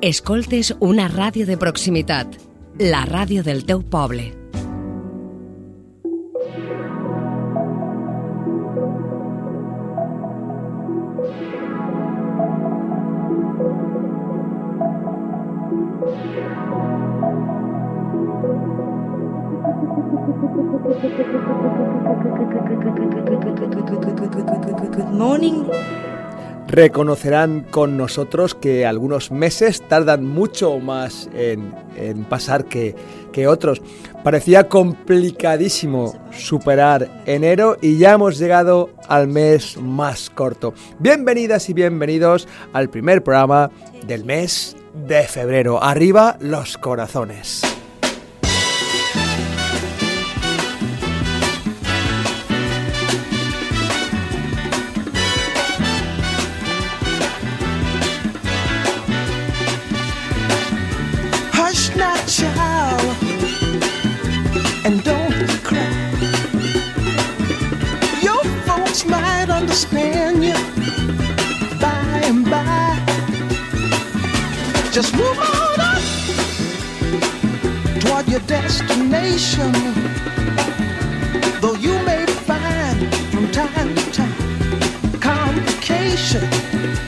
Escoltes una ràdio de proximitat, la ràdio del teu poble. Reconocerán con nosotros que algunos meses tardan mucho más en, en pasar que, que otros. Parecía complicadísimo superar enero y ya hemos llegado al mes más corto. Bienvenidas y bienvenidos al primer programa del mes de febrero. Arriba los corazones. Just move on up toward your destination. Though you may find from time to time complications.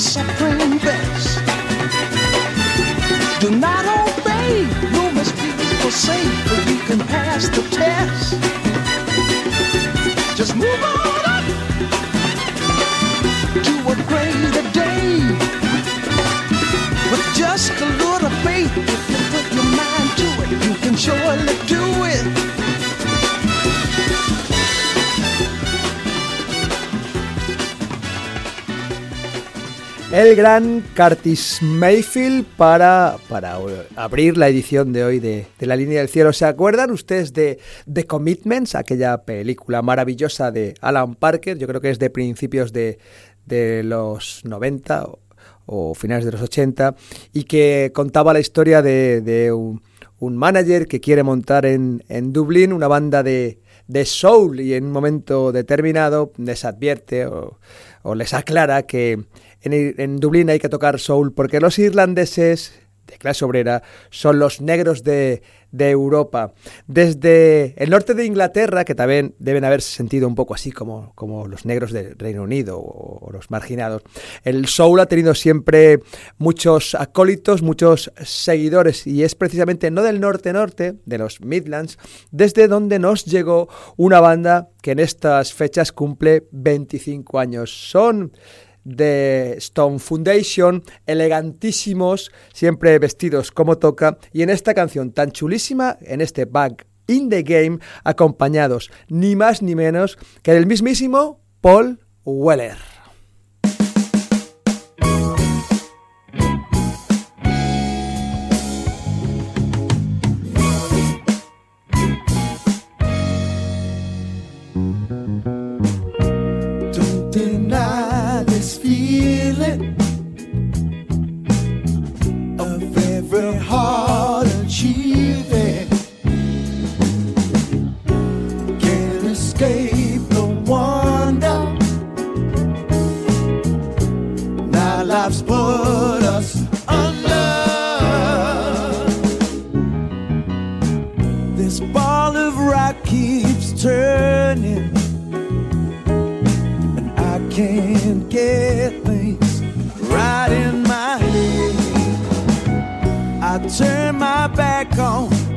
supreme best. Do not obey rumors people say, but you can pass the test. Just move on El gran Curtis Mayfield para, para abrir la edición de hoy de, de La Línea del Cielo. ¿Se acuerdan ustedes de The Commitments, aquella película maravillosa de Alan Parker? Yo creo que es de principios de, de los 90 o, finales de los 80 y que contaba la historia de, de un, un manager que quiere montar en, en Dublín una banda de, de soul y en un momento determinado les advierte o les aclara que en, Dublín hay que tocar soul porque los irlandeses de clase obrera son los negros de, Europa. Desde el norte de Inglaterra, que también deben haberse sentido un poco así como, como los negros del Reino Unido o, los marginados, el soul ha tenido siempre muchos acólitos, muchos seguidores y es precisamente no del norte-norte, de los Midlands, desde donde nos llegó una banda que en estas fechas cumple 25 años. Son de Stone Foundation, elegantísimos, siempre vestidos como toca, y en esta canción tan chulísima, en este Back in the Game, acompañados ni más ni menos que del mismísimo Paul Weller. I turn my back on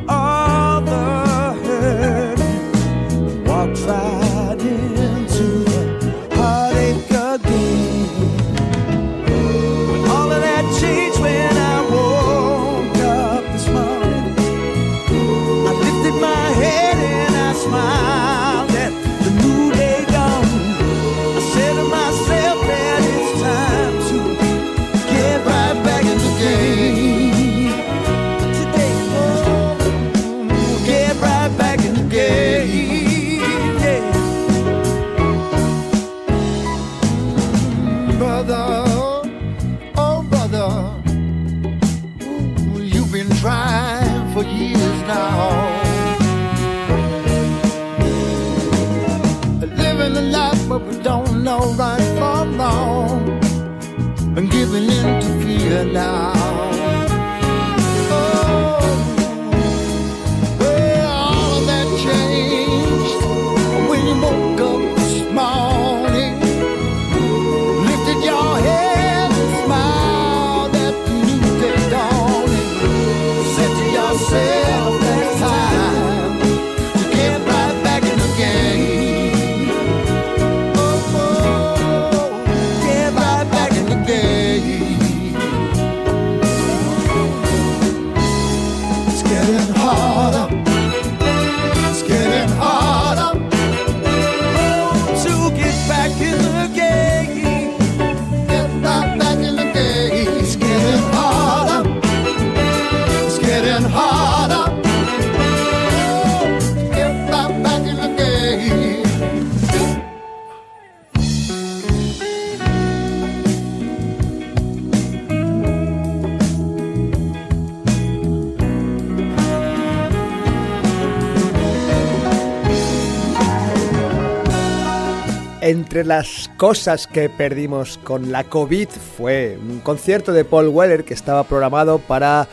Entre las cosas que perdimos con la COVID fue un concierto de Paul Weller que estaba programado para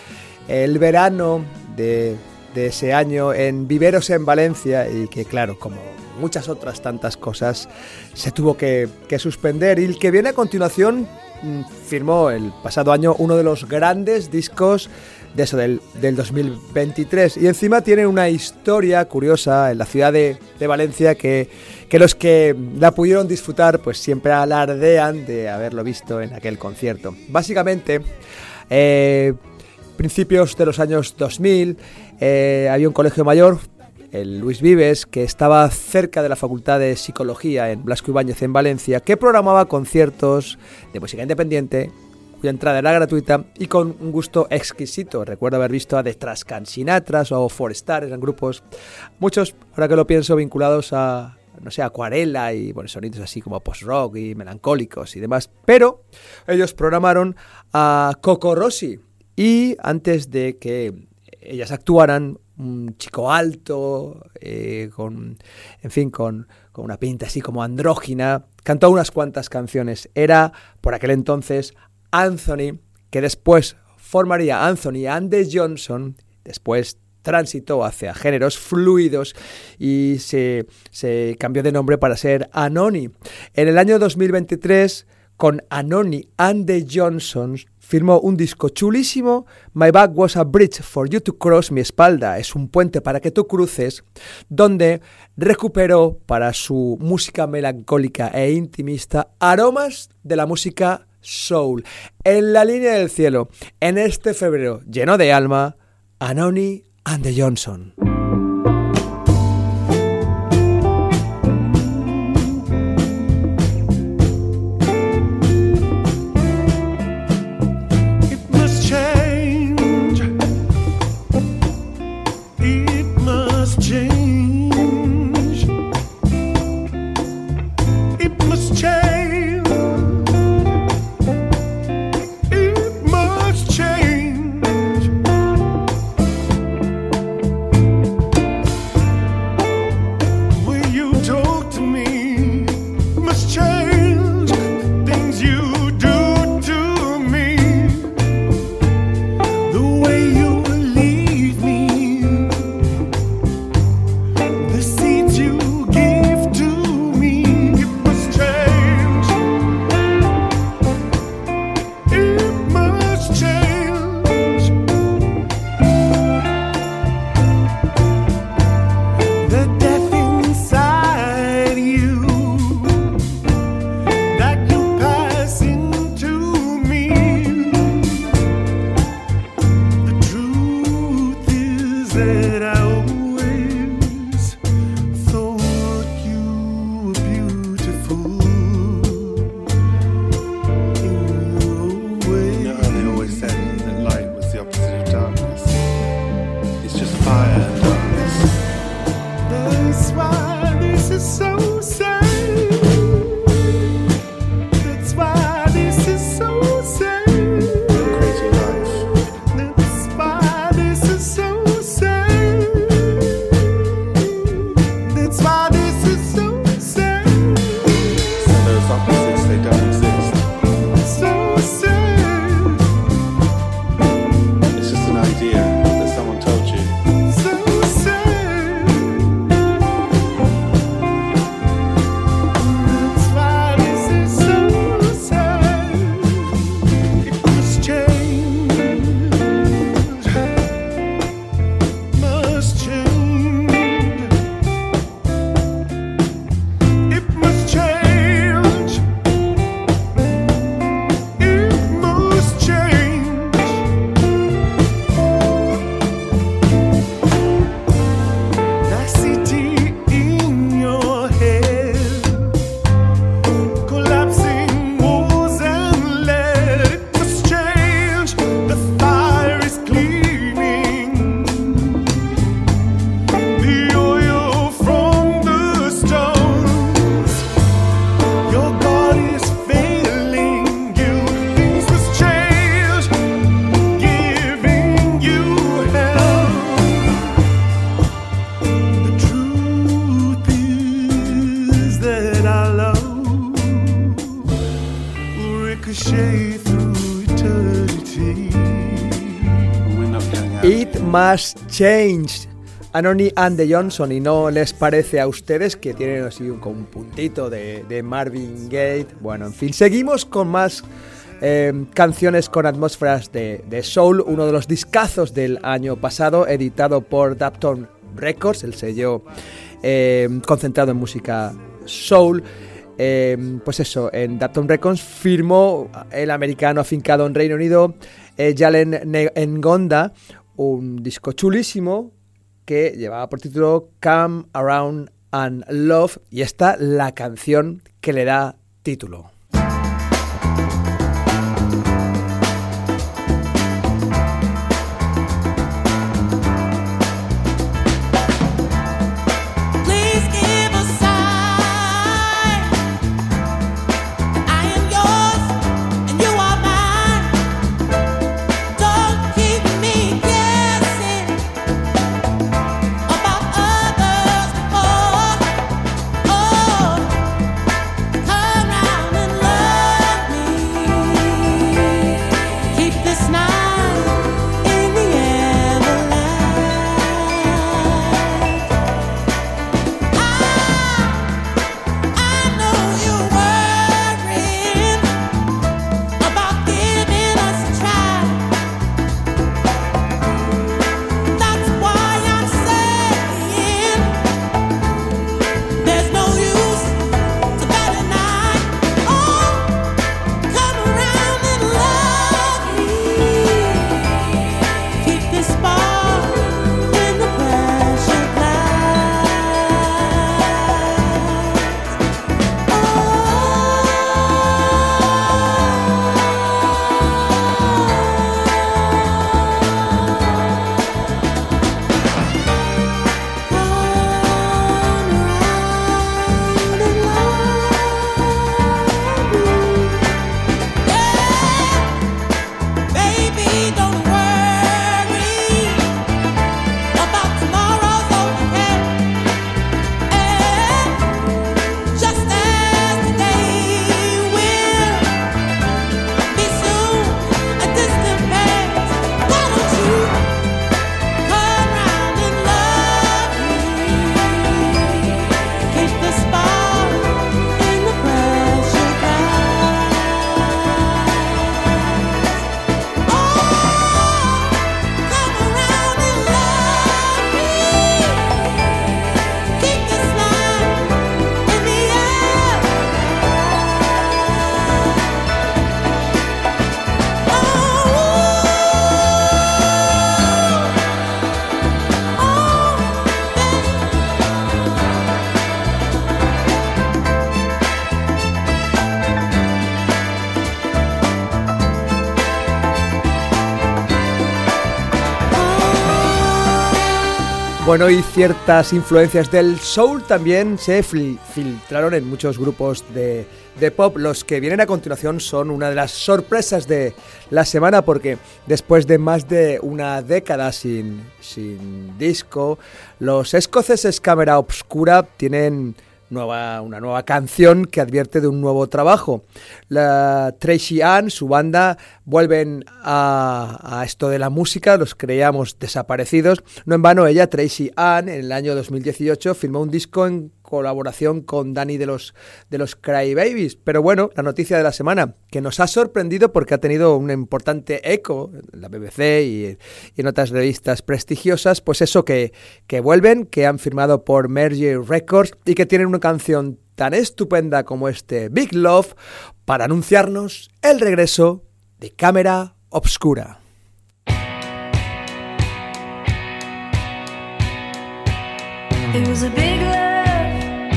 el verano de, ese año en Viveros en Valencia y que claro, como muchas otras tantas cosas, se tuvo que, que suspender. Y el que viene a continuación mm, firmó el pasado año uno de los grandes discos de eso, del, del 2023. Y encima tiene una historia curiosa en la ciudad de, de Valencia que, que los que la pudieron disfrutar pues siempre alardean de haberlo visto en aquel concierto. Básicamente, eh, principios de los años 2000, eh, había un colegio mayor, el Luis Vives, que estaba cerca de la Facultad de Psicología en Blasco Ibáñez en Valencia, que programaba conciertos de música independiente cuya entrada era gratuita y con un gusto exquisito. Recuerdo haber visto a The Trascan Sinatras o Forestar, eran grupos, muchos, ahora que lo pienso, vinculados a, no sé, acuarela y bueno, sonidos así como post-rock y melancólicos y demás. Pero ellos programaron a Coco Rossi y antes de que ellas actuaran, un chico alto, eh, con, en fin, con, con una pinta así como andrógina, cantó unas cuantas canciones. Era, por aquel entonces, Anthony, que después formaría Anthony and the Johnson, después transitó hacia géneros fluidos y se, cambió de nombre para ser Anoni. En el año 2023, con Anoni and the Johnsons, firmó un disco chulísimo, My Back Was a Bridge for You to Cross, mi espalda es un puente para que tú cruces, donde recuperó para su música melancólica e intimista aromas de la música soul. En la línea del cielo, en este febrero lleno de alma, Anoni and the Johnson. It Must Change. Anony and the Johnson, y no les parece a ustedes que tienen así un, un puntito de, Marvin Gaye. Bueno, en fin, seguimos con más eh, canciones con atmósferas de, soul, uno de los discazos del año pasado, editado por Dapton Records, el sello eh, concentrado en música soul. Eh, pues eso, en Dapton Records firmó el americano afincado en Reino Unido, Jalen Ngonda, un disco chulísimo que llevaba por título Come Around and Love y esta la canción que le da título. Bueno, y ciertas influencias del soul también se fil- filtraron en muchos grupos de, de pop. Los que vienen a continuación son una de las sorpresas de la semana porque después de más de una década sin, sin disco, los escoceses Cámara Obscura tienen nueva, una nueva canción que advierte de un nuevo trabajo. La Tracy Ann, su banda, vuelven a, esto de la música, los creíamos desaparecidos. No en vano, ella, Tracy Ann, en el año 2018 firmó un disco en colaboración con Danny de los, de los Cry Babies. Pero bueno, la noticia de la semana, que nos ha sorprendido porque ha tenido un importante eco en la BBC y, y en otras revistas prestigiosas, pues eso que, que vuelven, que han firmado por Mergy Records y que tienen una canción tan estupenda como este Big Love para anunciarnos el regreso de Cámara Obscura. It was a big love,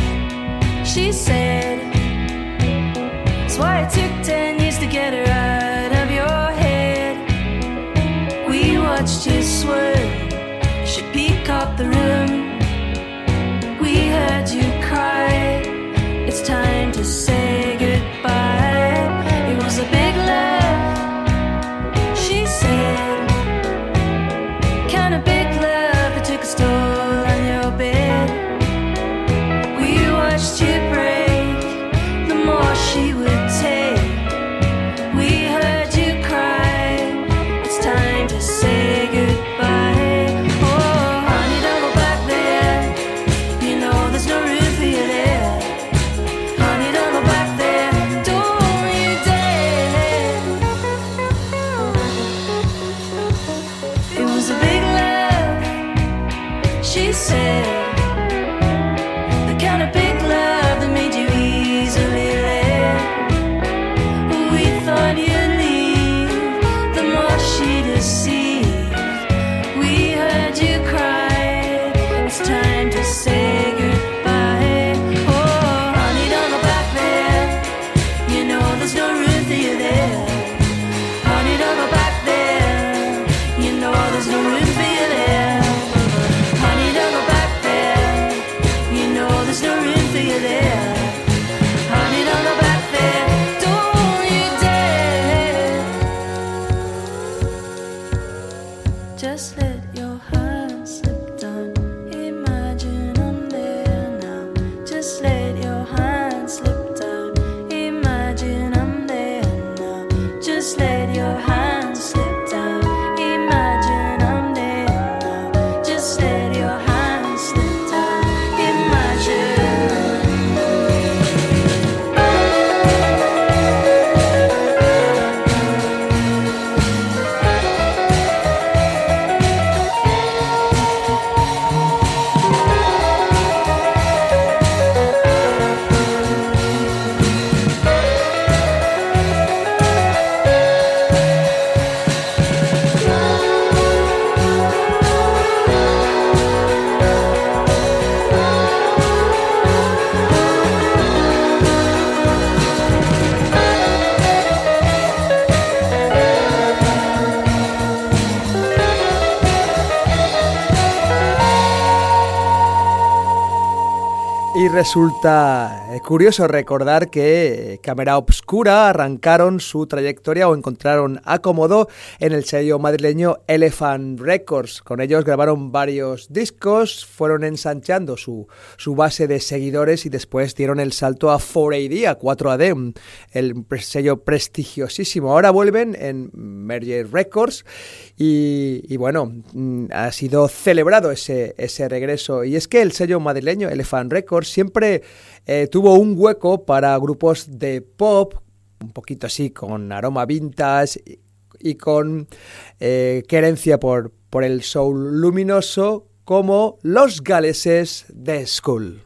she said. That's why it took ten years to get her out of your head. We watched you swerve, she peacocked the room. We heard you cry. It's time to say time resulta curioso recordar que eh, Cámara Arrancaron su trayectoria o encontraron acomodo en el sello madrileño Elephant Records. Con ellos grabaron varios discos, fueron ensanchando su, su base de seguidores y después dieron el salto a 4AD, a 4AD, un- el sello prestigiosísimo. Ahora vuelven en Merger Records y, y bueno, mm, ha sido celebrado ese, ese regreso. Y es que el sello madrileño Elephant Records siempre eh, tuvo un hueco para grupos de pop, un poquito así, con aroma vintage y, con eh, querencia por, por el soul luminoso, como los galeses de School.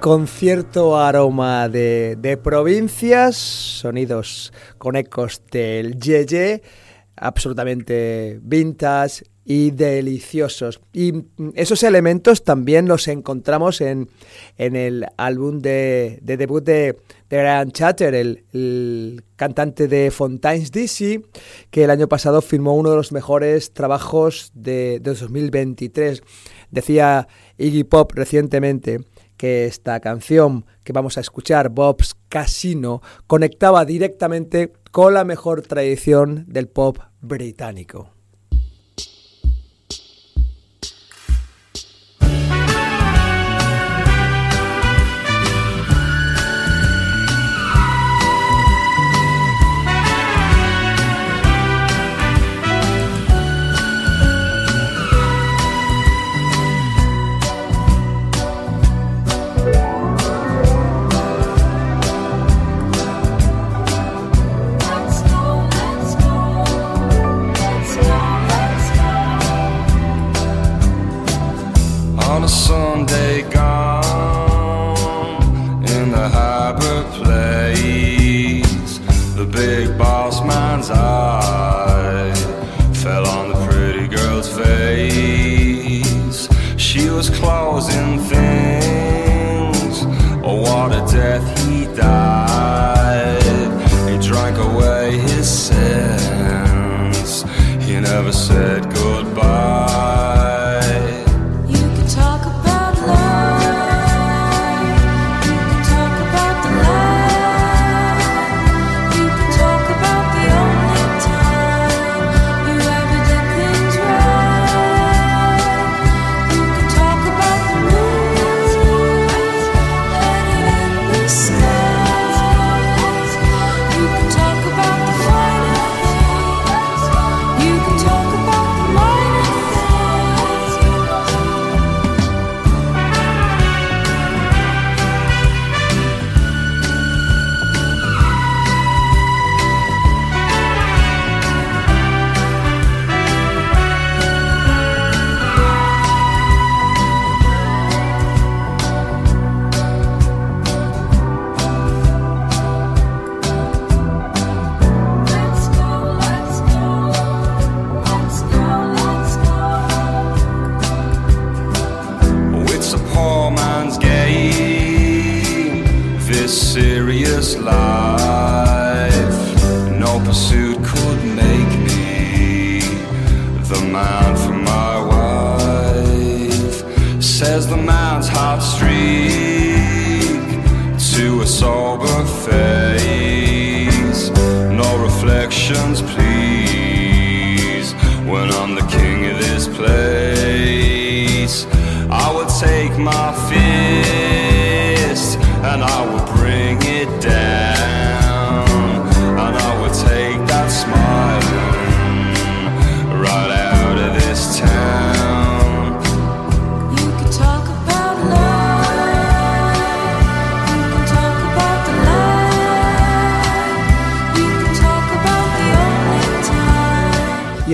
Con cierto aroma de, provincias, sonidos con ecos del yeye, absolutamente vintage y deliciosos. Y mm, esos elementos también los encontramos en, en el álbum de, de debut de, de Chatter, el, el cantante de Fontaines DC, que el año pasado firmó uno de los mejores trabajos de, de 2023. Decía Iggy Pop recientemente que esta canción que vamos a escuchar, Bob's Casino, conectaba directamente con la mejor tradición del pop británico. Serious life. No pursuit could make me the man for my wife. Says the man's hot streak to a sober face. No reflections, please, when I'm the king of this place.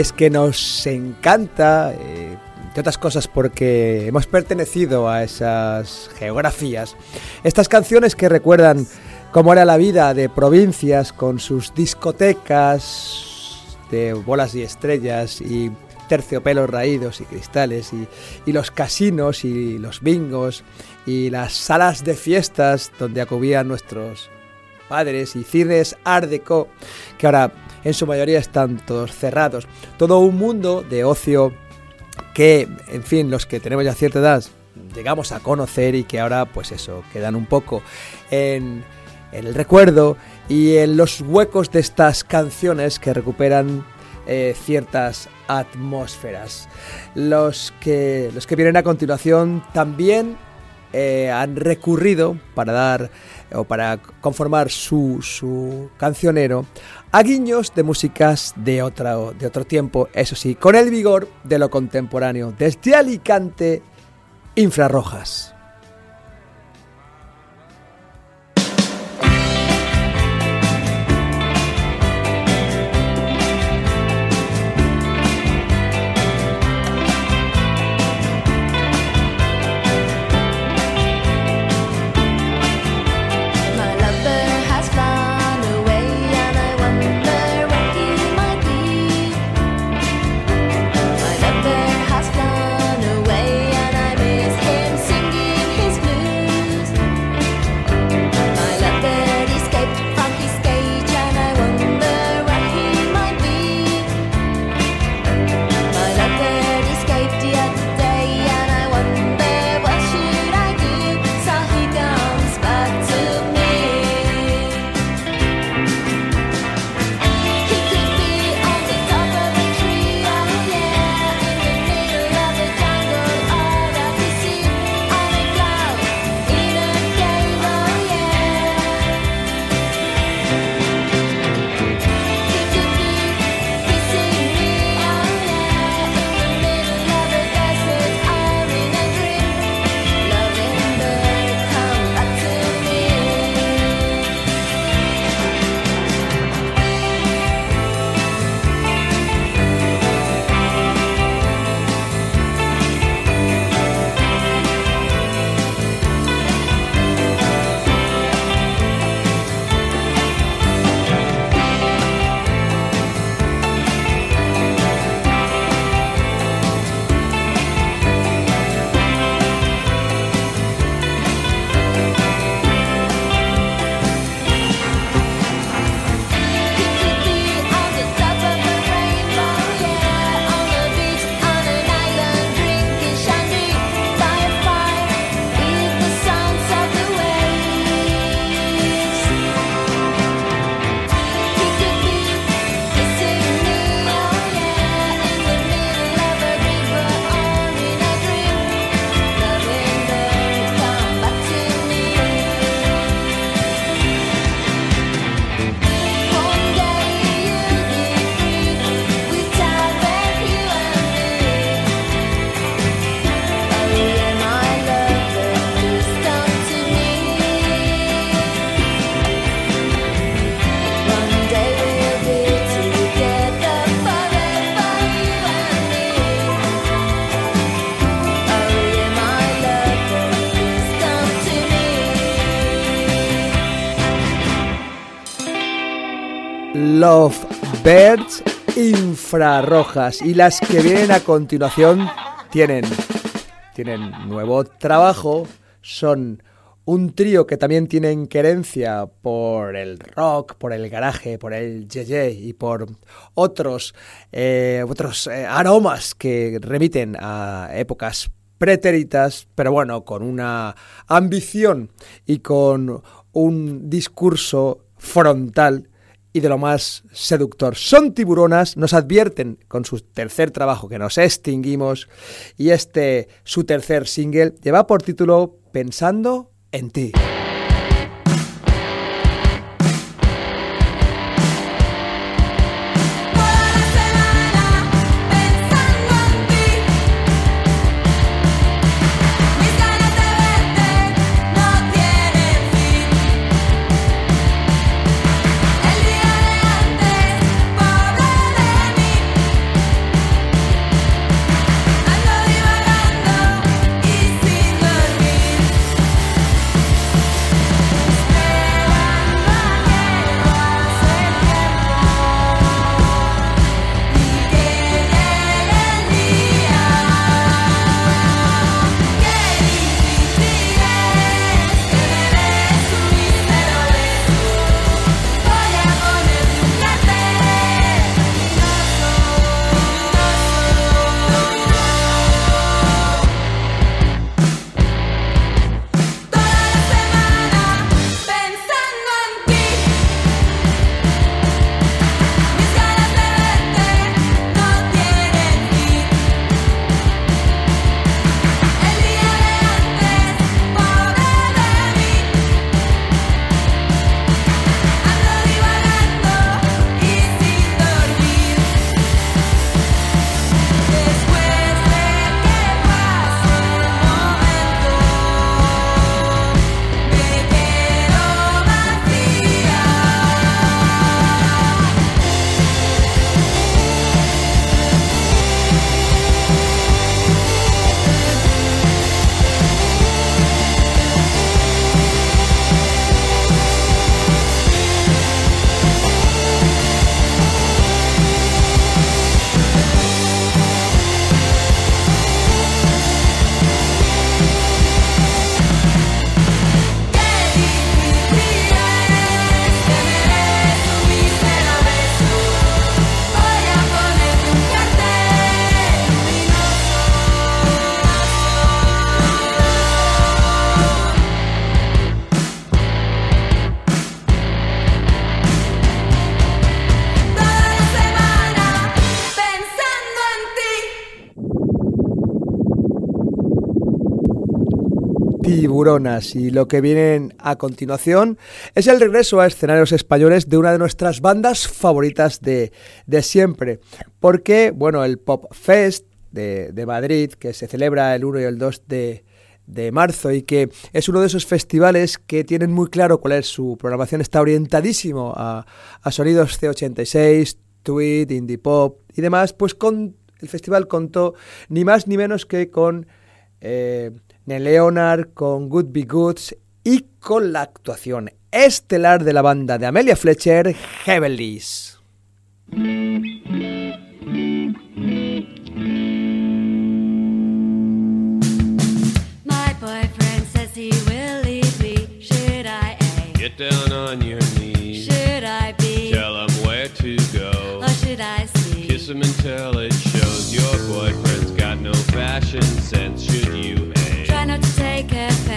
Es que nos encanta, eh, otras cosas porque hemos pertenecido a esas geografías, estas canciones que recuerdan cómo era la vida de provincias con sus discotecas de bolas y estrellas y terciopelos raídos y cristales y, los casinos y los bingos y las salas de fiestas donde acudían nuestros padres y cines Art que ahora en su mayoría están todos cerrados. Todo un mundo de ocio que, en fin, los que tenemos ya cierta edad llegamos a conocer y que ahora, pues eso, quedan un poco en, el recuerdo y en los huecos de estas canciones que recuperan eh, ciertas atmósferas. Los que, los que vienen a continuación también eh, han recurrido para dar o para conformar su, su cancionero a guiños de músicas de, otra, de otro tiempo, eso sí, con el vigor de lo contemporáneo, desde Alicante, infrarrojas. Infrarrojas y las que vienen a continuación tienen tienen nuevo trabajo, son un trío que también tienen querencia por el rock, por el garaje, por el yeye y por otros, eh, otros eh, aromas que remiten a épocas pretéritas, pero bueno, con una ambición y con un discurso frontal y de lo más seductor. Son tiburonas, nos advierten con su tercer trabajo que nos extinguimos y este, su tercer single, lleva por título Pensando en ti. Tiburonas y lo que viene a continuación es el regreso a escenarios españoles de una de nuestras bandas favoritas de, de siempre. Porque, bueno, el Pop Fest de, de Madrid, que se celebra el 1 y el 2 de, de marzo y que es uno de esos festivales que tienen muy claro cuál es su programación, está orientadísimo a, a sonidos C86, tweet, indie pop y demás, pues con el festival contó ni más ni menos que con eh, Neil Leonard, con Good Be Goods y con la actuación estelar de la banda de Amelia Fletcher, Heavenlies. My boyfriend says he will leave me. Should I A? Get down on your knees. Should I B? Tell him where to go. Or should I C? Kiss him until it shows your boyfriend's got no fashion sense. Not to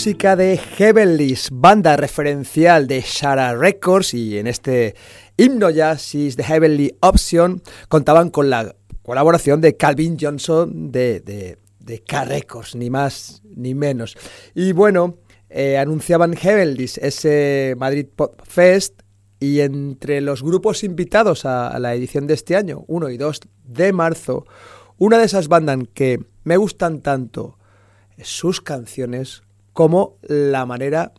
música de Heavenlies, banda referencial de Shara Records y en este himno jazz is The Heavenly Option contaban con la colaboración de Calvin Johnson de, de, de K Records, ni más ni menos. Y bueno, eh, anunciaban Heavenlies ese Madrid Pop Fest y entre los grupos invitados a, a la edición de este año, 1 y 2 de marzo, una de esas bandas que me gustan tanto sus canciones como la manera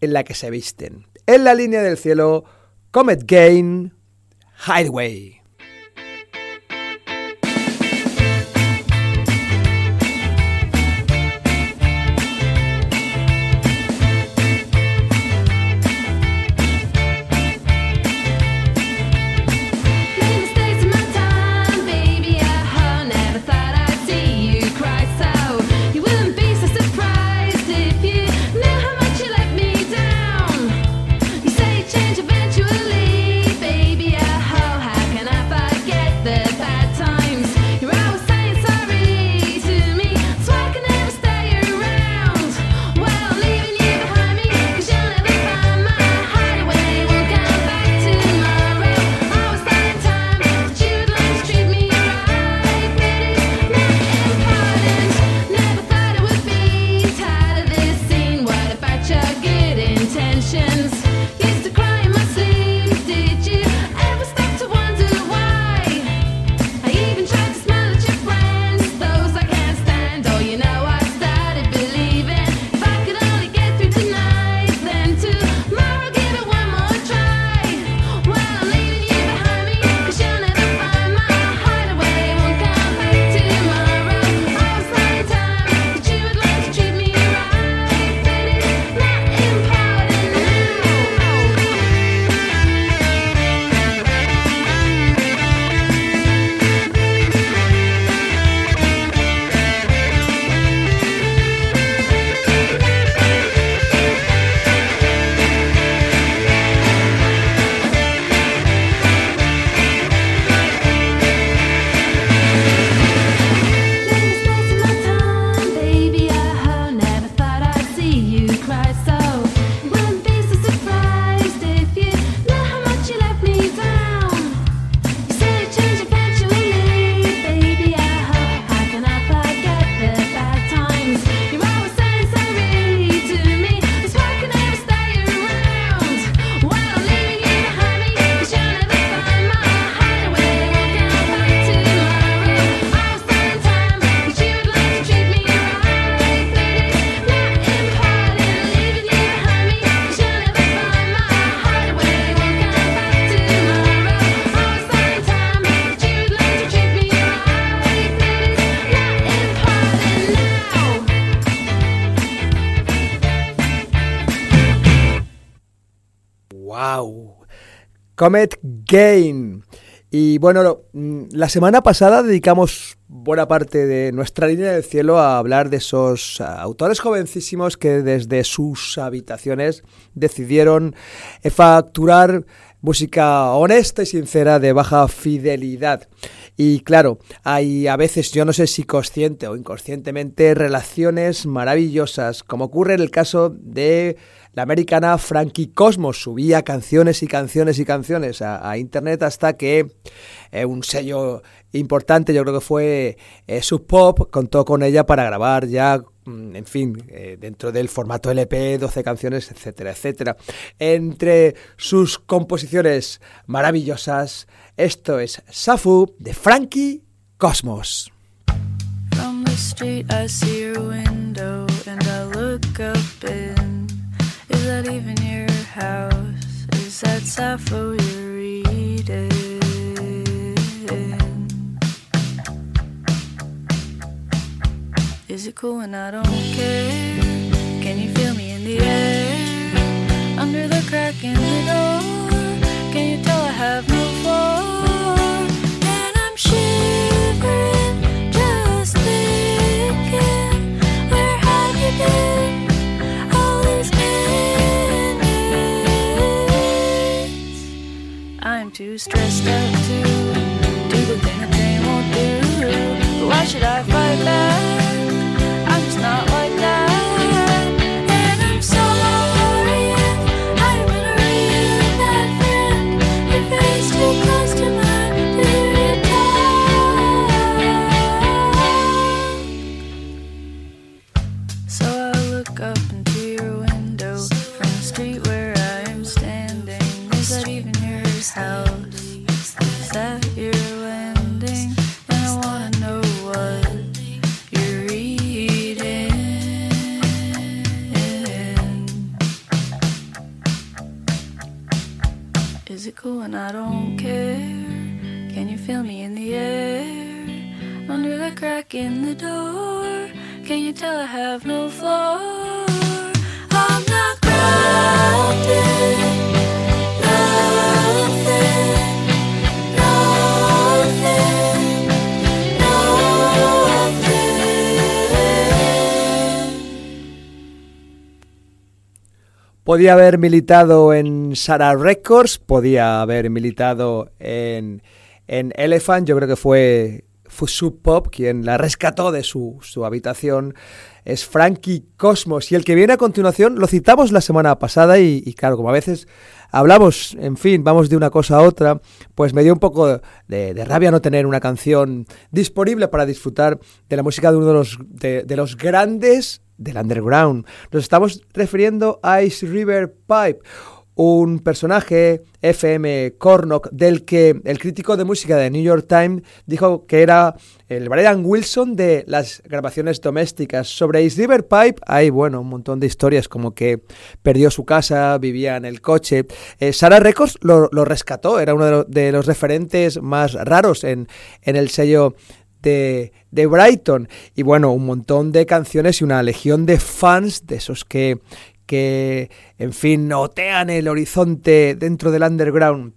en la que se visten. En la línea del cielo, Comet Gain, Highway. Comet Gain. Y bueno, mm, la semana pasada dedicamos buena parte de nuestra línea del cielo a hablar de esos ah, autores jovencísimos que desde sus habitaciones decidieron eh, facturar música honesta y sincera de baja fidelidad. Y claro, hay a veces, yo no sé si consciente o inconscientemente, relaciones maravillosas, como ocurre en el caso de la americana Frankie Cosmos. Subía canciones y canciones y canciones a, internet hasta que eh, un sello importante, yo creo que fue eh, Sub Pop, contó con ella para grabar ya mm, en fin, eh, dentro del formato LP, 12 canciones, etcétera, etcétera. Entre sus composiciones maravillosas, esto es Safu de Frankie Cosmos. That even your house? Is that Sappho you're reading? Is it cool when I don't care? Can you feel me in the air? Under the crack in the door, can you tell I have too stressed out to do the thing a train won't do. Why should I fight back? And I don't care? Can you feel me in the air? Under the crack in the door, can you tell I have no floor? I'm not grounded. Nothing, Podía haber militado en Sarah Records, podía haber militado en, en Elephant, yo creo que fue, fue quien la rescató de su, su habitación. Es Frankie Cosmos. Y el que viene a continuación lo citamos la semana pasada y, y claro, como a veces hablamos, en fin, vamos de una cosa a otra, pues me dio un poco de, de rabia no tener una canción disponible para disfrutar de la música de uno de los, de, de los grandes del underground. Nos estamos refiriendo a Ice River Pipe, un personaje FM Cornock del que el crítico de música de New York Times dijo que era el Brian Wilson de las grabaciones domésticas. Sobre Ice River Pipe hay, bueno, un montón de historias como que perdió su casa, vivía en el coche. Eh, Sarah Records lo, lo, rescató, era uno de, lo, de, los referentes más raros en, en el sello de, Brighton. Y bueno, un montón de canciones y una legión de fans de esos que, que, en fin, otean el horizonte dentro del underground.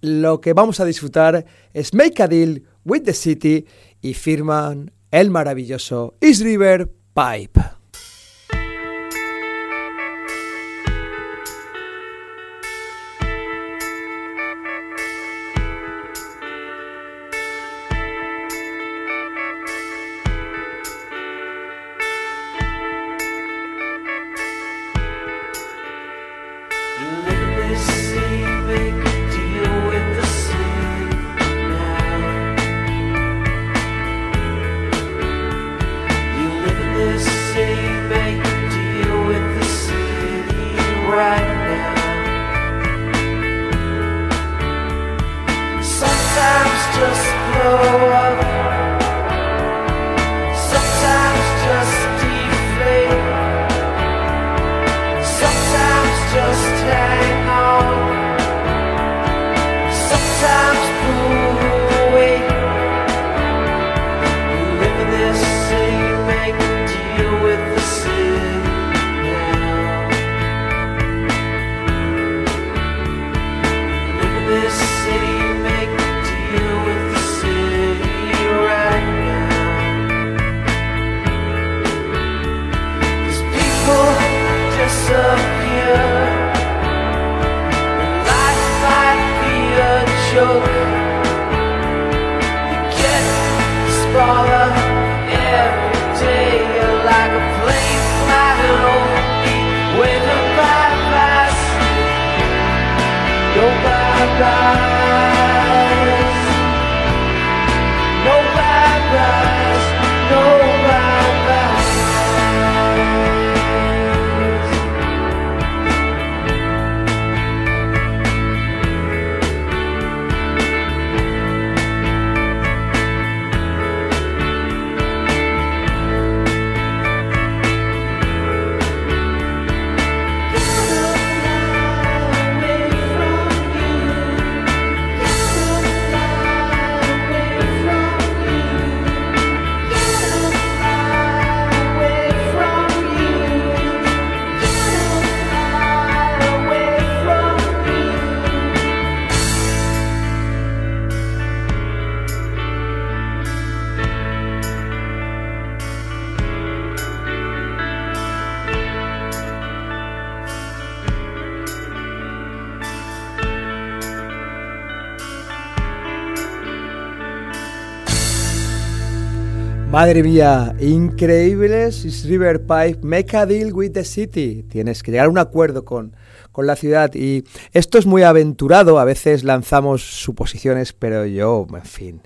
Lo que vamos a disfrutar es Make a Deal with the City y firman el maravilloso East River Pipe. Madre mía, increíbles Is River Pipe, make a deal with the city. Tienes que llegar a un acuerdo con, con la ciudad y esto es muy aventurado, a veces lanzamos suposiciones, pero yo, en fin,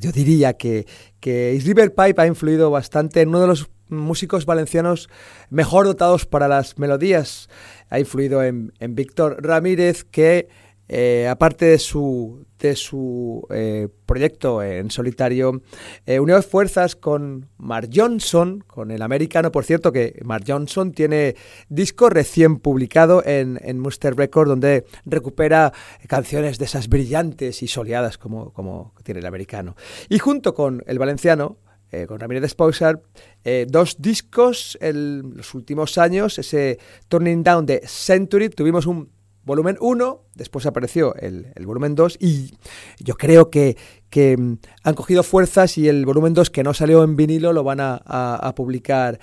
yo diría que, que River Pipe ha influido bastante en uno de los músicos valencianos mejor dotados para las melodías. Ha influido en, en Víctor Ramírez, que eh, aparte de su, de su eh, proyecto en solitario, eh, unió fuerzas con Mark Johnson, con el americano, por cierto, que Mark Johnson tiene disco recién publicado en, en Muster Record, donde recupera canciones de esas brillantes y soleadas como, como tiene el americano. Y junto con el valenciano, con Ramírez Esposar, eh, dos discos en los últimos años, ese Turning Down de Century, tuvimos un volumen 1, después apareció el, volumen 2 y yo creo que, que, mm, han cogido fuerzas y el volumen 2 que no salió en vinilo lo van a, a- a publicar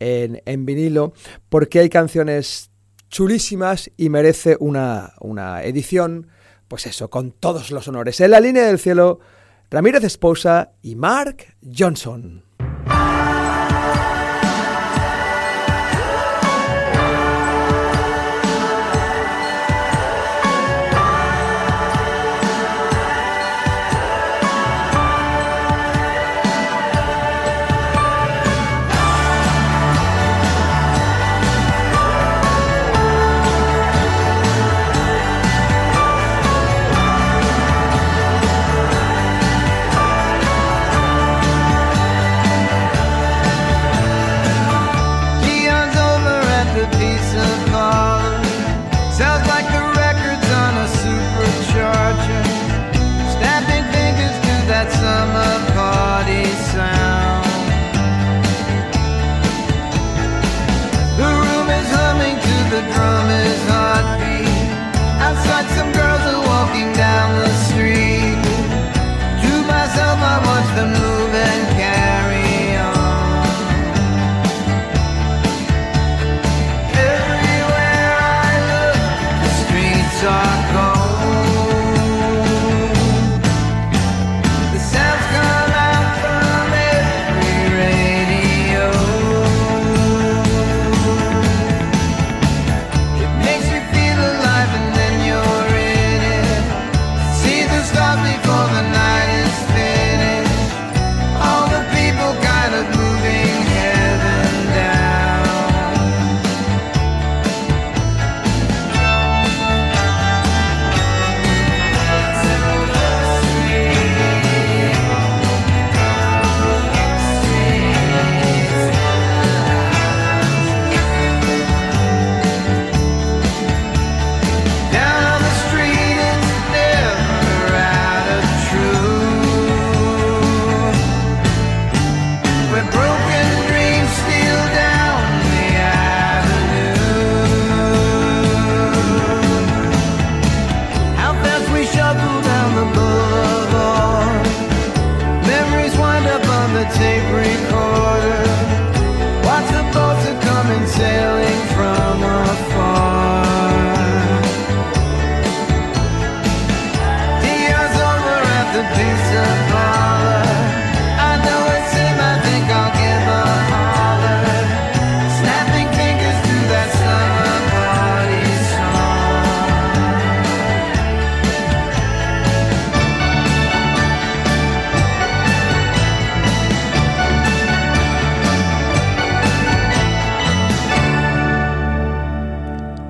en, en vinilo porque hay canciones chulísimas y merece una, una edición, pues eso, con todos los honores. En la línea del cielo, Ramírez Esposa y Mark Johnson.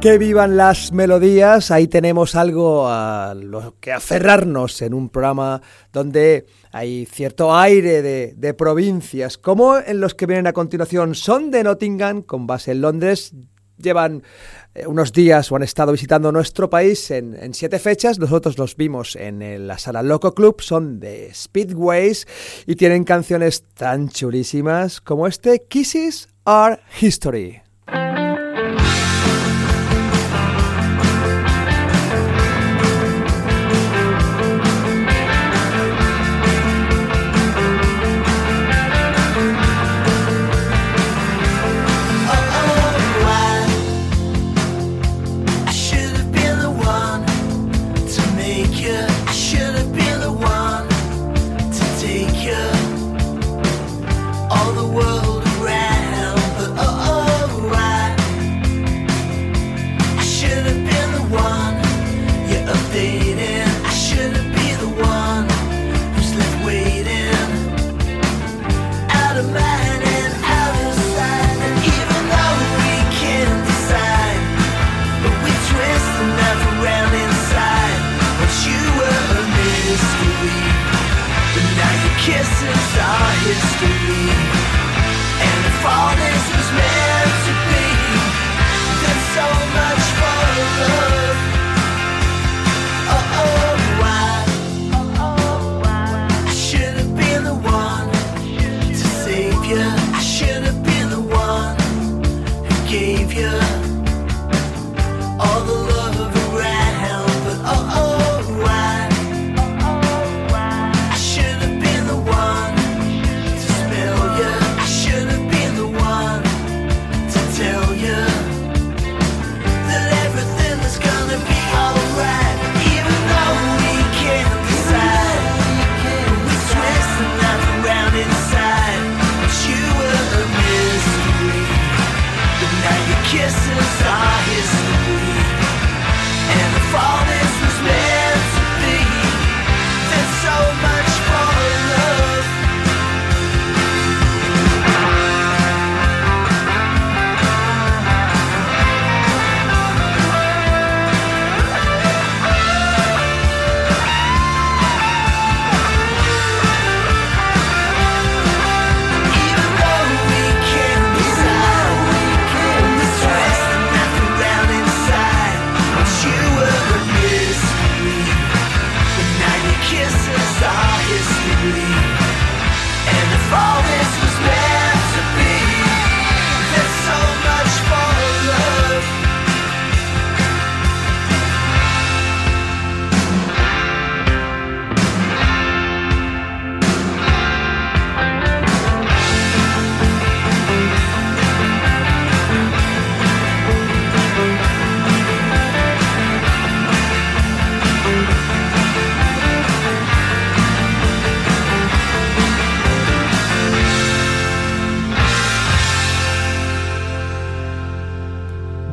Que vivan las melodías, ahí tenemos algo a lo que aferrarnos en un programa donde hay cierto aire de, provincias, como en los que vienen a continuación. Son de Nottingham, con base en Londres, llevan eh, unos días o han estado visitando nuestro país en, en siete fechas, nosotros los vimos en la sala Loco Club, son de Speedways y tienen canciones tan chulísimas como este Kisses Are History.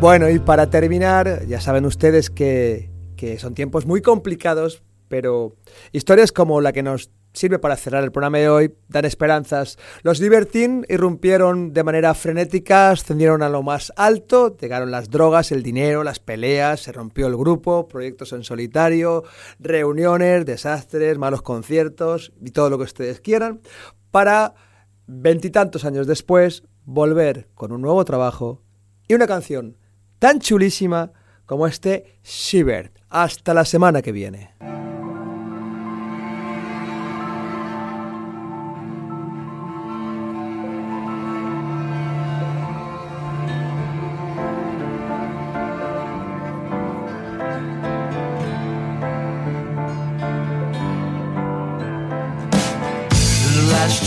Bueno, y para terminar, ya saben ustedes que, que son tiempos muy complicados, pero historias como la que nos sirve para cerrar el programa de hoy dan esperanzas. Los Libertine irrumpieron de manera frenética, ascendieron a lo más alto, llegaron las drogas, el dinero, las peleas, se rompió el grupo, proyectos en solitario, reuniones, desastres, malos conciertos y todo lo que ustedes quieran, para veintitantos años después volver con un nuevo trabajo y una canción tan chulísima como este Shiver. Hasta la semana que viene.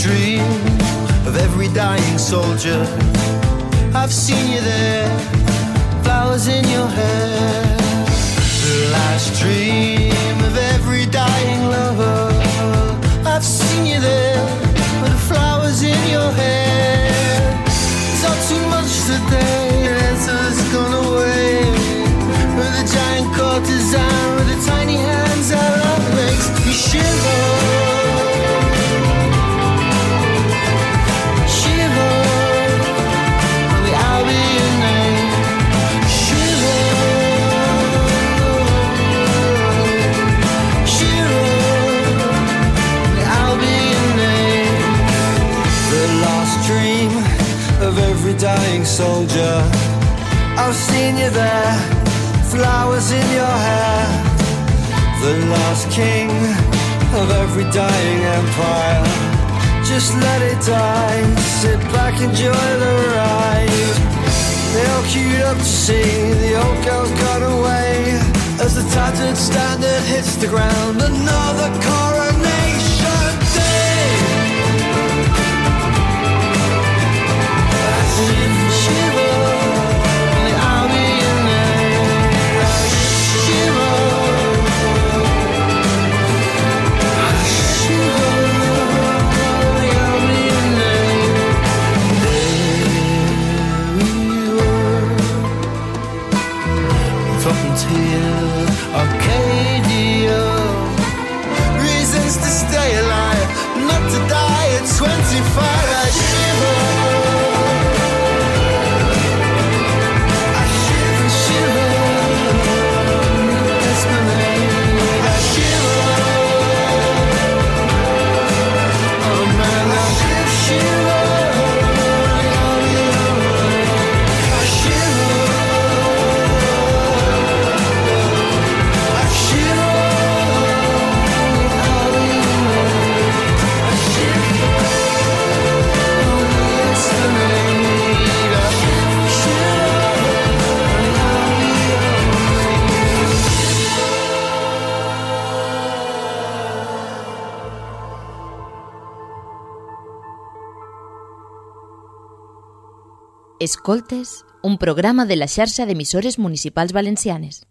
Dream of every dying soldier. I've seen you there, in your hair. Soldier. I've seen you there, flowers in your hair. The last king of every dying empire. Just let it die. Sit back, enjoy the ride. They all queued up to see the old girl's gone away. As the tattered standard hits the ground, another coronation Arcadia. Reasons to stay alive, not to die at 25 Escoltes, un programa de la xarxa d'emissores municipals valencianes.